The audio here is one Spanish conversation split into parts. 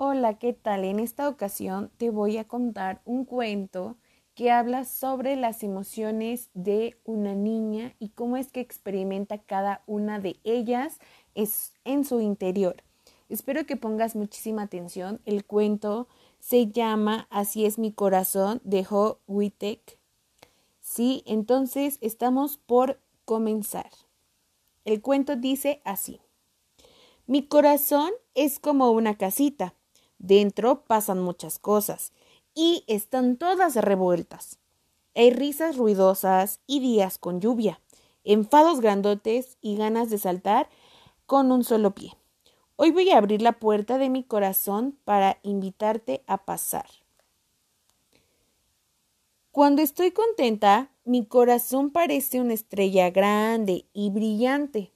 Hola, ¿qué tal? En esta ocasión te voy a contar un cuento que habla sobre las emociones de una niña y cómo es que experimenta cada una de ellas en su interior. Espero que pongas muchísima atención. El cuento se llama Así es mi corazón de Ho Witek. Sí, entonces estamos por comenzar. El cuento dice así. Mi corazón es como una casita Dentro pasan muchas cosas y están todas revueltas. Hay risas ruidosas y días con lluvia, enfados grandotes y ganas de saltar con un solo pie. Hoy voy a abrir la puerta de mi corazón para invitarte a pasar. Cuando estoy contenta, mi corazón parece una estrella grande y brillante.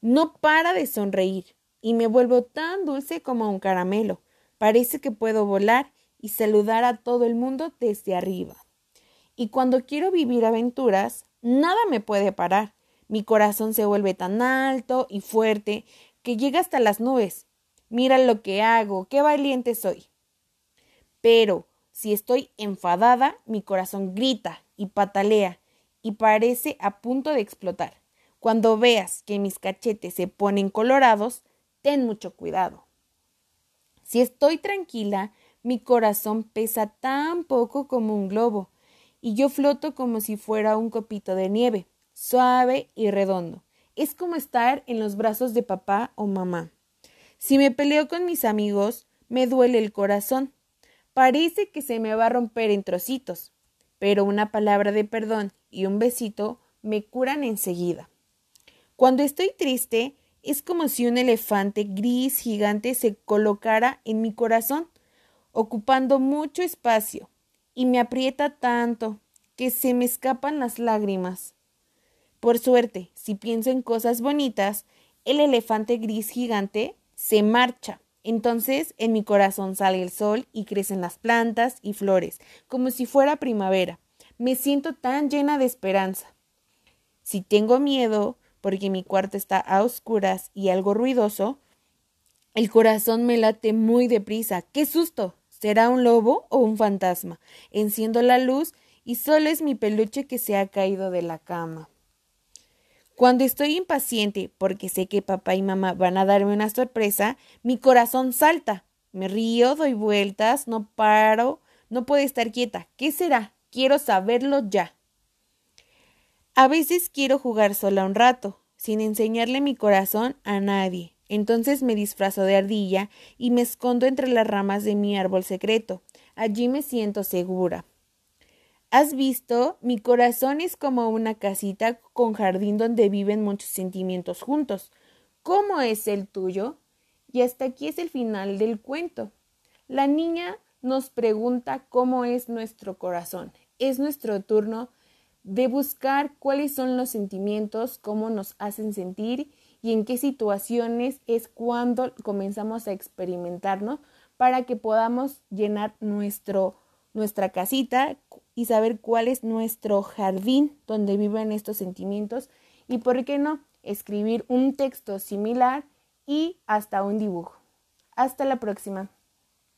No para de sonreír y me vuelvo tan dulce como un caramelo. Parece que puedo volar y saludar a todo el mundo desde arriba. Y cuando quiero vivir aventuras, nada me puede parar. Mi corazón se vuelve tan alto y fuerte que llega hasta las nubes. Mira lo que hago, qué valiente soy. Pero si estoy enfadada, mi corazón grita y patalea y parece a punto de explotar. Cuando veas que mis cachetes se ponen colorados, ten mucho cuidado. Si estoy tranquila, mi corazón pesa tan poco como un globo, y yo floto como si fuera un copito de nieve, suave y redondo. Es como estar en los brazos de papá o mamá. Si me peleo con mis amigos, me duele el corazón. Parece que se me va a romper en trocitos, pero una palabra de perdón y un besito me curan enseguida. Cuando estoy triste, es como si un elefante gris gigante se colocara en mi corazón, ocupando mucho espacio, y me aprieta tanto que se me escapan las lágrimas. Por suerte, si pienso en cosas bonitas, el elefante gris gigante se marcha. Entonces en mi corazón sale el sol y crecen las plantas y flores, como si fuera primavera. Me siento tan llena de esperanza. Si tengo miedo, porque mi cuarto está a oscuras y algo ruidoso, el corazón me late muy deprisa. ¡Qué susto! ¿Será un lobo o un fantasma? Enciendo la luz y solo es mi peluche que se ha caído de la cama. Cuando estoy impaciente porque sé que papá y mamá van a darme una sorpresa, mi corazón salta. Me río, doy vueltas, no paro, no puedo estar quieta. ¿Qué será? Quiero saberlo ya. A veces quiero jugar sola un rato, sin enseñarle mi corazón a nadie. Entonces me disfrazo de ardilla y me escondo entre las ramas de mi árbol secreto. Allí me siento segura. ¿Has visto? Mi corazón es como una casita con jardín donde viven muchos sentimientos juntos. ¿Cómo es el tuyo? Y hasta aquí es el final del cuento. La niña nos pregunta cómo es nuestro corazón. Es nuestro turno de buscar cuáles son los sentimientos, cómo nos hacen sentir y en qué situaciones es cuando comenzamos a experimentarnos para que podamos llenar nuestro, nuestra casita y saber cuál es nuestro jardín donde viven estos sentimientos y por qué no escribir un texto similar y hasta un dibujo. Hasta la próxima.